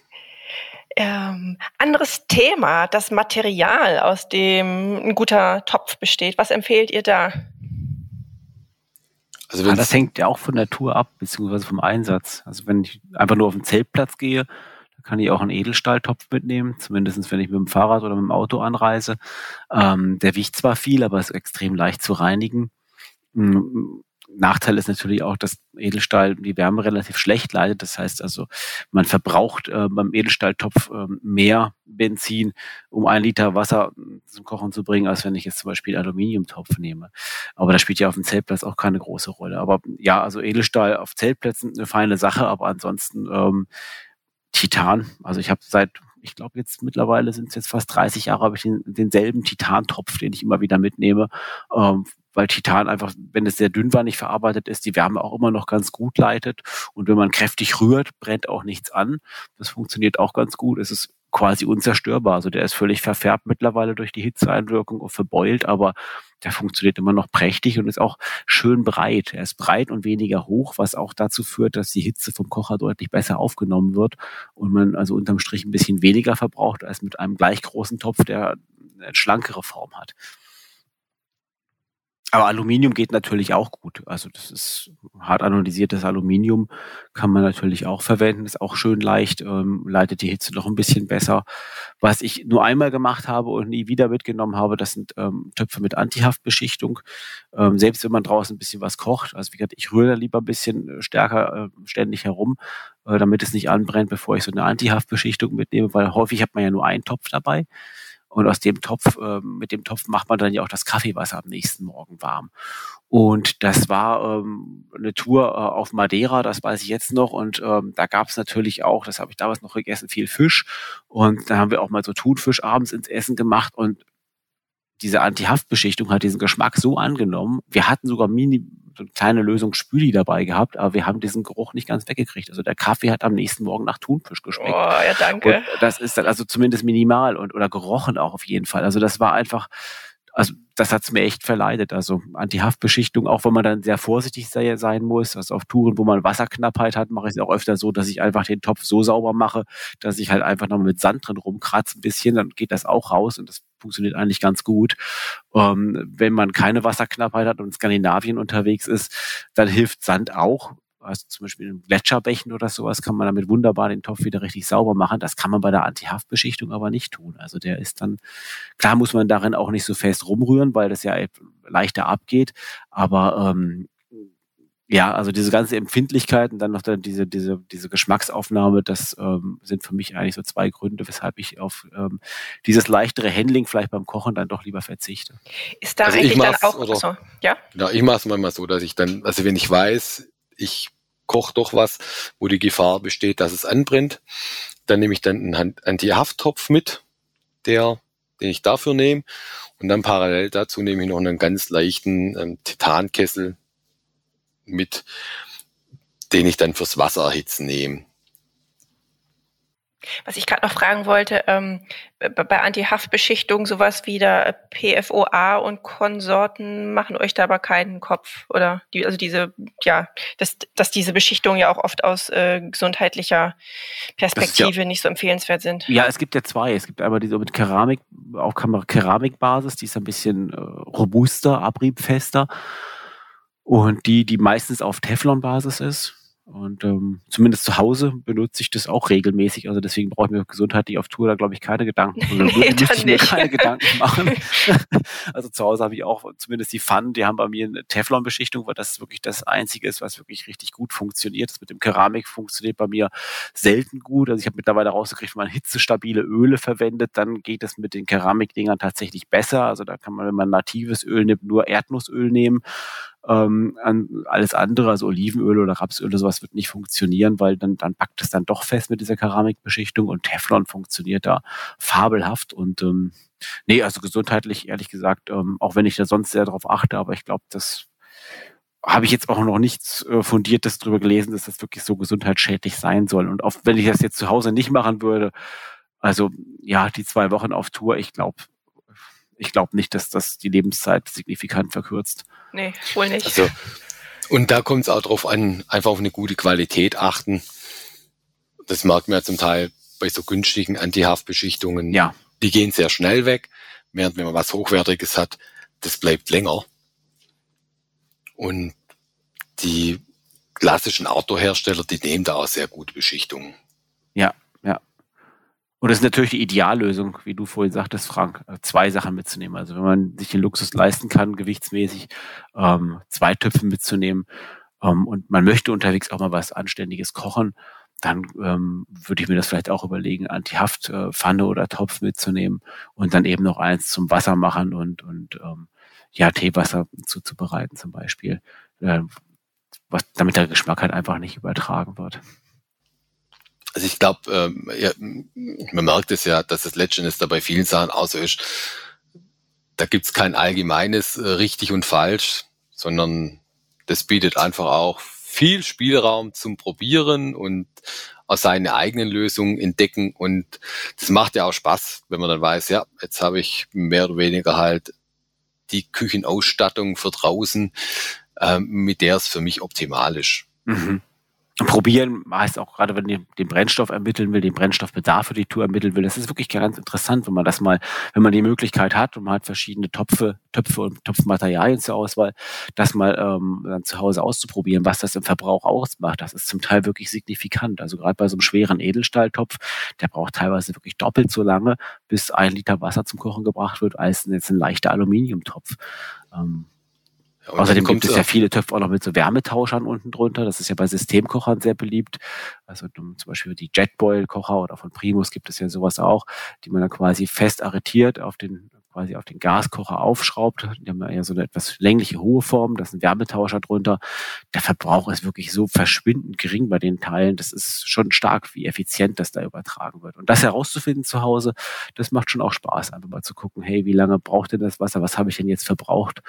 Speaker 1: Ähm, anderes Thema, das Material, aus dem ein guter Topf besteht. Was empfehlt ihr da?
Speaker 3: Also ah, das hängt ja auch von der Tour ab, beziehungsweise vom Einsatz. Also wenn ich einfach nur auf den Zeltplatz gehe, dann kann ich auch einen Edelstahltopf mitnehmen, zumindest wenn ich mit dem Fahrrad oder mit dem Auto anreise. Ähm, der wiegt zwar viel, aber ist extrem leicht zu reinigen. Nachteil ist natürlich auch, dass Edelstahl die Wärme relativ schlecht leitet. Das heißt also, man verbraucht äh, beim Edelstahltopf äh, mehr Benzin, um ein Liter Wasser zum Kochen zu bringen, als wenn ich jetzt zum Beispiel Aluminiumtopf nehme. Aber das spielt ja auf dem Zeltplatz auch keine große Rolle. Aber ja, also Edelstahl auf Zeltplätzen eine feine Sache, aber ansonsten ähm, Titan. Also ich habe seit ich glaube jetzt mittlerweile sind es jetzt fast 30 Jahre, habe ich den, denselben Titantopf, den ich immer wieder mitnehme. Ähm, weil Titan einfach, wenn es sehr dünnwandig verarbeitet ist, die Wärme auch immer noch ganz gut leitet. Und wenn man kräftig rührt, brennt auch nichts an. Das funktioniert auch ganz gut. Es ist quasi unzerstörbar. Also der ist völlig verfärbt mittlerweile durch die Hitzeeinwirkung und verbeult, aber der funktioniert immer noch prächtig und ist auch schön breit. Er ist breit und weniger hoch, was auch dazu führt, dass die Hitze vom Kocher deutlich besser aufgenommen wird und man also unterm Strich ein bisschen weniger verbraucht als mit einem gleich großen Topf, der eine schlankere Form hat. Aber Aluminium geht natürlich auch gut. Also das ist hart anodisiertes Aluminium, kann man natürlich auch verwenden, ist auch schön leicht, ähm, leitet die Hitze noch ein bisschen besser. Was ich nur einmal gemacht habe und nie wieder mitgenommen habe, das sind ähm, Töpfe mit Antihaftbeschichtung. Ähm, selbst wenn man draußen ein bisschen was kocht, also wie gesagt, ich rühre da lieber ein bisschen äh, stärker äh, ständig herum, äh, damit es nicht anbrennt, bevor ich so eine Antihaftbeschichtung mitnehme, weil häufig hat man ja nur einen Topf dabei. Und aus dem Topf, äh, mit dem Topf macht man dann ja auch das Kaffeewasser am nächsten Morgen warm. Und das war ähm, eine Tour äh, auf Madeira, das weiß ich jetzt noch. Und ähm, da gab es natürlich auch, das habe ich damals noch gegessen, viel Fisch. Und da haben wir auch mal so Thunfisch abends ins Essen gemacht. Und diese Antihaftbeschichtung hat diesen Geschmack so angenommen. Wir hatten sogar mini, kleine Lösung Spüli dabei gehabt, aber wir haben diesen Geruch nicht ganz weggekriegt. Also der Kaffee hat am nächsten Morgen nach Thunfisch geschmeckt. Oh,
Speaker 1: ja, danke.
Speaker 3: Und das ist dann also zumindest minimal und oder gerochen auch auf jeden Fall. Also das war einfach, also das hat's mir echt verleidet. Also Antihaftbeschichtung, auch wenn man dann sehr vorsichtig sei, sein muss. Also auf Touren, wo man Wasserknappheit hat, mache ich es auch öfter so, dass ich einfach den Topf so sauber mache, dass ich halt einfach noch mit Sand drin rumkratze ein bisschen, dann geht das auch raus und das funktioniert eigentlich ganz gut. Ähm, wenn man keine Wasserknappheit hat und in Skandinavien unterwegs ist, dann hilft Sand auch. Also zum Beispiel in Gletscherbächen oder sowas kann man damit wunderbar den Topf wieder richtig sauber machen. Das kann man bei der Antihaftbeschichtung aber nicht tun. Also der ist dann, klar muss man darin auch nicht so fest rumrühren, weil das ja leichter abgeht. Aber ähm, ja, also diese ganze Empfindlichkeit und dann noch dann diese, diese, diese Geschmacksaufnahme, das ähm, sind für mich eigentlich so zwei Gründe, weshalb ich auf ähm, dieses leichtere Handling vielleicht beim Kochen dann doch lieber verzichte.
Speaker 1: Ist da also eigentlich dann auch
Speaker 4: oder, so, ja? Ja, ich mache es manchmal so, dass ich dann, also wenn ich weiß, ich koche doch was, wo die Gefahr besteht, dass es anbrennt, dann nehme ich dann einen Anti-Hafttopf mit, der, den ich dafür nehme und dann parallel dazu nehme ich noch einen ganz leichten ähm, Titankessel, mit, den ich dann fürs Wasser erhitzen nehme.
Speaker 1: Was ich gerade noch fragen wollte, ähm, bei Anti-Haftbeschichtung, sowas wie der PFOA und Konsorten machen euch da aber keinen Kopf, oder? Die, also diese, ja, dass, dass diese Beschichtungen ja auch oft aus äh, gesundheitlicher Perspektive ja, nicht so empfehlenswert sind.
Speaker 3: Ja, es gibt ja zwei. Es gibt einmal diese mit Keramik, auch Keramikbasis, die ist ein bisschen äh, robuster, abriebfester. Und die, die meistens auf Teflon-Basis ist. Und ähm, zumindest zu Hause benutze ich das auch regelmäßig. Also deswegen brauche ich mir gesundheitlich auf Tour da, glaube ich, keine Gedanken. Oder nee, müsste ich mir keine Gedanken machen. also zu Hause habe ich auch zumindest die Pfannen, die haben bei mir eine Teflon-Beschichtung, weil das wirklich das Einzige ist, was wirklich richtig gut funktioniert. Das mit dem Keramik funktioniert bei mir selten gut. Also ich habe mittlerweile rausgekriegt, wenn man hitzestabile Öle verwendet, dann geht es mit den Keramikdingern tatsächlich besser. Also da kann man, wenn man natives Öl nimmt, nur Erdnussöl nehmen Ähm, alles andere, also Olivenöl oder Rapsöl oder sowas, wird nicht funktionieren, weil dann, dann packt es dann doch fest mit dieser Keramikbeschichtung und Teflon funktioniert da fabelhaft und ähm, nee, also gesundheitlich, ehrlich gesagt, ähm, auch wenn ich da sonst sehr darauf achte, aber ich glaube, das habe ich jetzt auch noch nichts äh, Fundiertes drüber gelesen, dass das wirklich so gesundheitsschädlich sein soll. Und auch wenn ich das jetzt zu Hause nicht machen würde, also ja, die zwei Wochen auf Tour, ich glaube, ich glaube nicht, dass das die Lebenszeit signifikant verkürzt.
Speaker 1: Nee, wohl nicht.
Speaker 4: Also, und da kommt es auch drauf an, einfach auf eine gute Qualität achten. Das merkt man ja zum Teil bei so günstigen Antihaftbeschichtungen.
Speaker 3: Ja.
Speaker 4: Die gehen sehr schnell weg, während wenn man was Hochwertiges hat, das bleibt länger. Und die klassischen Autohersteller, die nehmen da auch sehr gute Beschichtungen.
Speaker 3: Ja, ja. Und das ist natürlich die Ideallösung, wie du vorhin sagtest, Frank, äh, zwei Sachen mitzunehmen. Also wenn man sich den Luxus leisten kann, gewichtsmäßig, ähm, zwei Töpfe mitzunehmen ähm, und man möchte unterwegs auch mal was Anständiges kochen, dann ähm, würde ich mir das vielleicht auch überlegen, Antihaftpfanne äh, oder Topf mitzunehmen und dann eben noch eins zum Wasser machen und, und ähm, ja, Teewasser zuzubereiten zum Beispiel, äh, was, damit der Geschmack halt einfach nicht übertragen wird.
Speaker 4: Also ich glaube, ähm, ja, man merkt es ja, dass es letztendlich da bei vielen Sachen auch so ist. Da gibt's kein allgemeines äh, richtig und falsch, sondern das bietet einfach auch viel Spielraum zum Probieren und aus seine eigenen Lösungen entdecken. Und das macht ja auch Spaß, wenn man dann weiß, ja, jetzt habe ich mehr oder weniger halt die Küchenausstattung für draußen, ähm, mit der es für mich optimal ist.
Speaker 3: Mhm. Probieren heißt auch gerade, wenn man den Brennstoff ermitteln will, den Brennstoffbedarf für die Tour ermitteln will. Das ist wirklich ganz interessant, wenn man das mal, wenn man die Möglichkeit hat und man hat verschiedene Töpfe, Töpfe und Topfmaterialien zur Auswahl, das mal ähm, dann zu Hause auszuprobieren, was das im Verbrauch ausmacht. Das ist zum Teil wirklich signifikant. Also gerade bei so einem schweren Edelstahltopf, der braucht teilweise wirklich doppelt so lange, bis ein Liter Wasser zum Kochen gebracht wird, als jetzt ein leichter Aluminiumtopf. Ähm, und Außerdem gibt es ja viele Töpfe auch noch mit so Wärmetauschern unten drunter. Das ist ja bei Systemkochern sehr beliebt. Also zum Beispiel die Jetboil-Kocher oder von Primus gibt es ja sowas auch, die man dann quasi fest arretiert auf den quasi auf den Gaskocher aufschraubt. Die haben ja so eine etwas längliche hohe Form, da ist ein Wärmetauscher drunter. Der Verbrauch ist wirklich so verschwindend gering bei den Teilen. Das ist schon stark, wie effizient das da übertragen wird. Und das herauszufinden zu Hause, das macht schon auch Spaß, einfach mal zu gucken, hey, wie lange braucht denn das Wasser? Was habe ich denn jetzt verbraucht?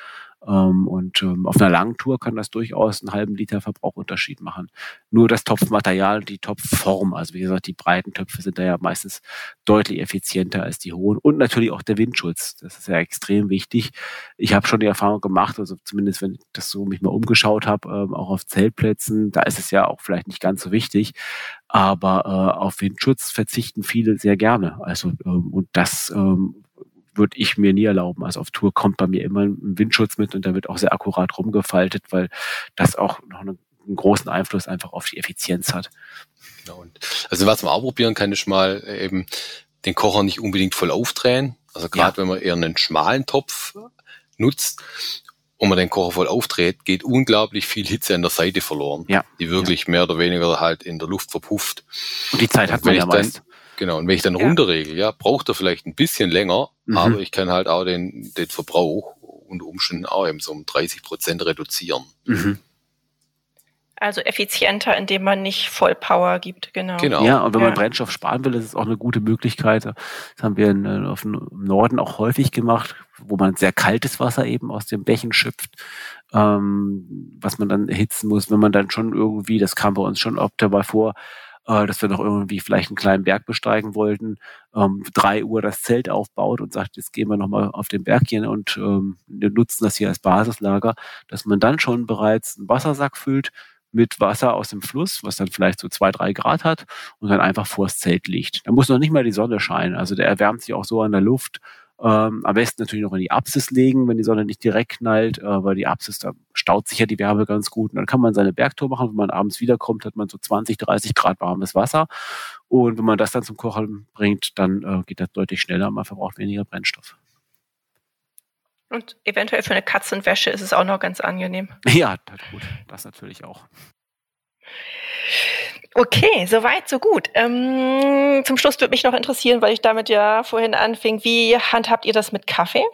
Speaker 3: Ähm, und ähm, auf einer langen Tour kann das durchaus einen halben Liter Verbrauchunterschied machen. Nur das Topfmaterial, die Topfform, also wie gesagt, die breiten Töpfe sind da ja meistens deutlich effizienter als die hohen. Und natürlich auch der Windschutz. Das ist ja extrem wichtig. Ich habe schon die Erfahrung gemacht, also zumindest wenn ich das so mich mal umgeschaut habe, ähm, auch auf Zeltplätzen, da ist es ja auch vielleicht nicht ganz so wichtig. Aber äh, auf Windschutz verzichten viele sehr gerne. Also ähm, und das ähm, würde ich mir nie erlauben. Also auf Tour kommt bei mir immer ein Windschutz mit und da wird auch sehr akkurat rumgefaltet, weil das auch noch einen, einen großen Einfluss einfach auf die Effizienz hat.
Speaker 4: Genau. Also was man auch probieren kann, ist mal eben den Kocher nicht unbedingt voll aufdrehen. Also gerade ja. wenn man eher einen schmalen Topf nutzt und man den Kocher voll aufdreht, geht unglaublich viel Hitze an der Seite verloren,
Speaker 3: ja.
Speaker 4: die wirklich ja. mehr oder weniger halt in der Luft verpufft.
Speaker 3: Und die Zeit hat man ja meist.
Speaker 4: Genau, und wenn ich dann ja. runterregel, ja, braucht er vielleicht ein bisschen länger, mhm. aber ich kann halt auch den, den Verbrauch unter Umständen auch eben so um 30 Prozent reduzieren. Mhm.
Speaker 1: Also effizienter, indem man nicht Vollpower gibt, genau.
Speaker 3: genau. Ja, und wenn ja. man Brennstoff sparen will, ist es auch eine gute Möglichkeit. Das haben wir in, äh, auf dem Norden auch häufig gemacht, wo man sehr kaltes Wasser eben aus dem Bächen schöpft, ähm, was man dann erhitzen muss, wenn man dann schon irgendwie, das kam bei uns schon oft dabei vor, äh, dass wir noch irgendwie vielleicht einen kleinen Berg besteigen wollten, ähm, drei Uhr das Zelt aufbaut und sagt, jetzt gehen wir nochmal auf den Berg hier und ähm, nutzen das hier als Basislager, dass man dann schon bereits einen Wassersack füllt mit Wasser aus dem Fluss, was dann vielleicht so zwei, drei Grad hat und dann einfach vors Zelt liegt. Da muss noch nicht mal die Sonne scheinen. Also der erwärmt sich auch so an der Luft ähm, am besten natürlich noch in die Apsis legen, wenn die Sonne nicht direkt knallt, äh, weil die Apsis, da staut sich ja die Wärme ganz gut. Und dann kann man seine Bergtour machen. Wenn man abends wiederkommt, hat man so 20, 30 Grad warmes Wasser. Und wenn man das dann zum Kochen bringt, dann äh, geht das deutlich schneller und man verbraucht weniger Brennstoff.
Speaker 1: Und eventuell für eine Katzenwäsche ist es auch noch ganz angenehm.
Speaker 3: Ja, das gut. Das natürlich auch.
Speaker 1: Okay, soweit, so gut. Ähm, zum Schluss würde mich noch interessieren, weil ich damit ja vorhin anfing, wie handhabt ihr das mit Kaffee?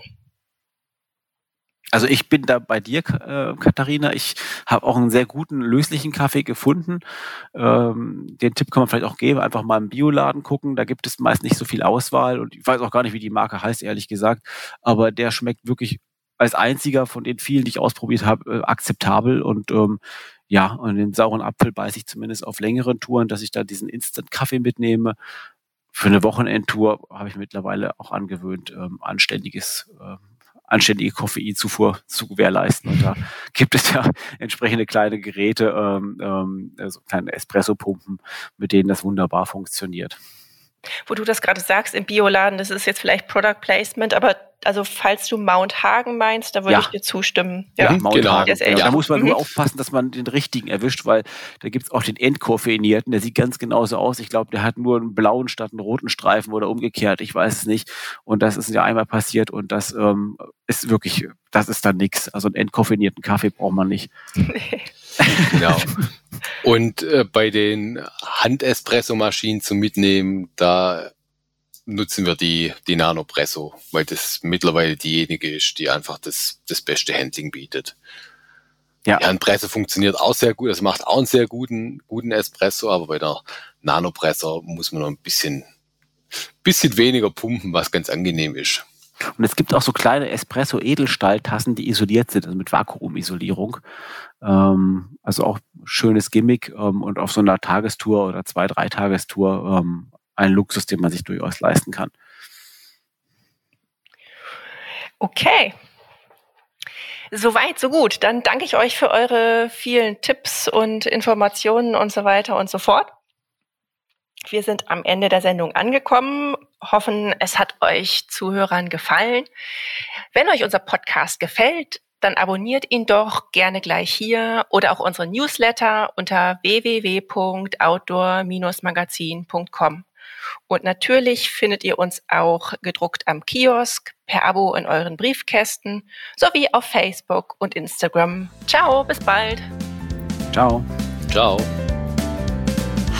Speaker 3: Also ich bin da bei dir, äh, Katharina. Ich habe auch einen sehr guten löslichen Kaffee gefunden. Ähm, den Tipp kann man vielleicht auch geben, einfach mal im Bioladen gucken. Da gibt es meist nicht so viel Auswahl und ich weiß auch gar nicht, wie die Marke heißt, ehrlich gesagt. Aber der schmeckt wirklich als einziger von den vielen, die ich ausprobiert habe, äh, akzeptabel und ähm, ja, und den sauren Apfel beiße ich zumindest auf längeren Touren, dass ich da diesen Instant-Kaffee mitnehme. Für eine Wochenendtour habe ich mittlerweile auch angewöhnt, ähm, anständiges ähm, anständige Koffeinzufuhr zu gewährleisten. Und da gibt es ja entsprechende kleine Geräte, ähm, ähm, also kleine Espresso-Pumpen, mit denen das wunderbar funktioniert.
Speaker 1: Wo du das gerade sagst, im Bioladen, das ist jetzt vielleicht Product Placement, aber also falls du Mount Hagen meinst, da würde ja. ich dir zustimmen.
Speaker 3: Ja, ja Mount genau. Hagen. Ja, da muss man nur mhm. aufpassen, dass man den richtigen erwischt, weil da gibt es auch den Endkoffeinierten, der sieht ganz genauso aus. Ich glaube, der hat nur einen blauen statt einen roten Streifen oder umgekehrt, ich weiß es nicht. Und das ist ja einmal passiert und das ähm, ist wirklich, das ist dann nichts. Also einen entkoffinierten Kaffee braucht man nicht.
Speaker 4: genau. Und äh, bei den Handespresso-Maschinen zum Mitnehmen, da nutzen wir die, die Nanopresso, weil das mittlerweile diejenige ist, die einfach das, das beste Handling bietet. Ja. Die Handpresse funktioniert auch sehr gut, es macht auch einen sehr guten, guten Espresso, aber bei der Nanopresso muss man noch ein bisschen, bisschen weniger pumpen, was ganz angenehm ist.
Speaker 3: Und es gibt auch so kleine Espresso-Edelstahltassen, die isoliert sind, also mit Vakuumisolierung. Ähm, also auch schönes Gimmick ähm, und auf so einer Tagestour oder zwei, drei Tagestour ähm, ein Luxus, den man sich durchaus leisten kann.
Speaker 1: Okay. Soweit, so gut. Dann danke ich euch für eure vielen Tipps und Informationen und so weiter und so fort. Wir sind am Ende der Sendung angekommen, hoffen, es hat euch Zuhörern gefallen. Wenn euch unser Podcast gefällt, dann abonniert ihn doch gerne gleich hier oder auch unsere Newsletter unter www.outdoor-magazin.com. Und natürlich findet ihr uns auch gedruckt am Kiosk, per Abo in euren Briefkästen sowie auf Facebook und Instagram. Ciao, bis bald.
Speaker 3: Ciao.
Speaker 4: Ciao.